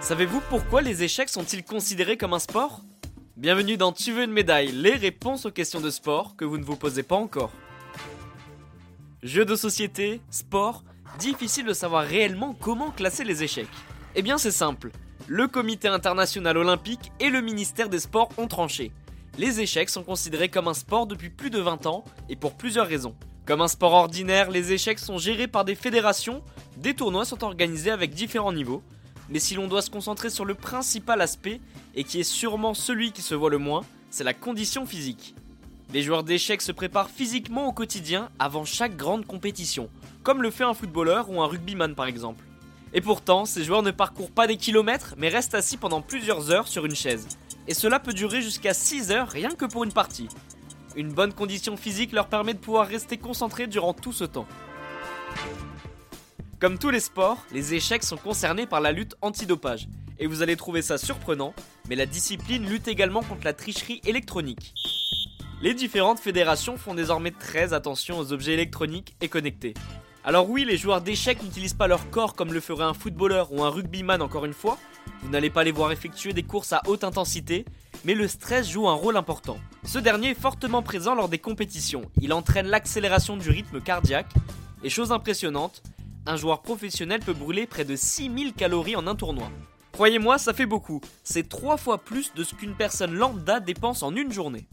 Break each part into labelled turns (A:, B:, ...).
A: Savez-vous pourquoi les échecs sont-ils considérés comme un sport? Bienvenue dans Tu veux une médaille, les réponses aux questions de sport que vous ne vous posez pas encore. Jeux de société, sport, difficile de savoir réellement comment classer les échecs. Eh bien c'est simple, le comité international olympique et le ministère des sports ont tranché. Les échecs sont considérés comme un sport depuis plus de 20 ans et pour plusieurs raisons. Comme un sport ordinaire, les échecs sont gérés par des fédérations, des tournois sont organisés avec différents niveaux, mais si l'on doit se concentrer sur le principal aspect, et qui est sûrement celui qui se voit le moins, c'est la condition physique. Les joueurs d'échecs se préparent physiquement au quotidien avant chaque grande compétition, comme le fait un footballeur ou un rugbyman par exemple. Et pourtant, ces joueurs ne parcourent pas des kilomètres, mais restent assis pendant plusieurs heures sur une chaise. Et cela peut durer jusqu'à 6 heures rien que pour une partie. Une bonne condition physique leur permet de pouvoir rester concentrés durant tout ce temps. Comme tous les sports, les échecs sont concernés par la lutte antidopage. Et vous allez trouver ça surprenant, mais la discipline lutte également contre la tricherie électronique. Les différentes fédérations font désormais très attention aux objets électroniques et connectés. Alors oui, les joueurs d'échecs n'utilisent pas leur corps comme le ferait un footballeur ou un rugbyman encore une fois, vous n'allez pas les voir effectuer des courses à haute intensité, mais le stress joue un rôle important. Ce dernier est fortement présent lors des compétitions, il entraîne l'accélération du rythme cardiaque, et chose impressionnante, un joueur professionnel peut brûler près de 6000 calories en un tournoi. Croyez-moi, ça fait beaucoup. C'est 3 fois plus de ce qu'une personne lambda dépense en une journée.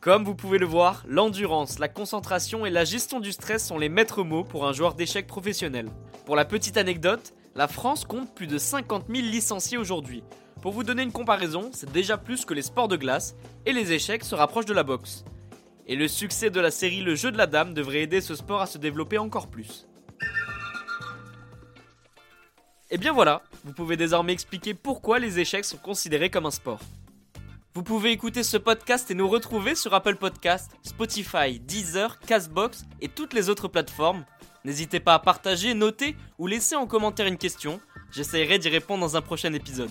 A: Comme vous pouvez le voir, l'endurance, la concentration et la gestion du stress sont les maîtres mots pour un joueur d'échecs professionnel. Pour la petite anecdote, la France compte plus de 50 000 licenciés aujourd'hui. Pour vous donner une comparaison, c'est déjà plus que les sports de glace, et les échecs se rapprochent de la boxe. Et le succès de la série Le jeu de la dame devrait aider ce sport à se développer encore plus. Et bien voilà, vous pouvez désormais expliquer pourquoi les échecs sont considérés comme un sport. Vous pouvez écouter ce podcast et nous retrouver sur Apple Podcast, Spotify, Deezer, Castbox et toutes les autres plateformes. N'hésitez pas à partager, noter ou laisser en commentaire une question. J'essaierai d'y répondre dans un prochain épisode.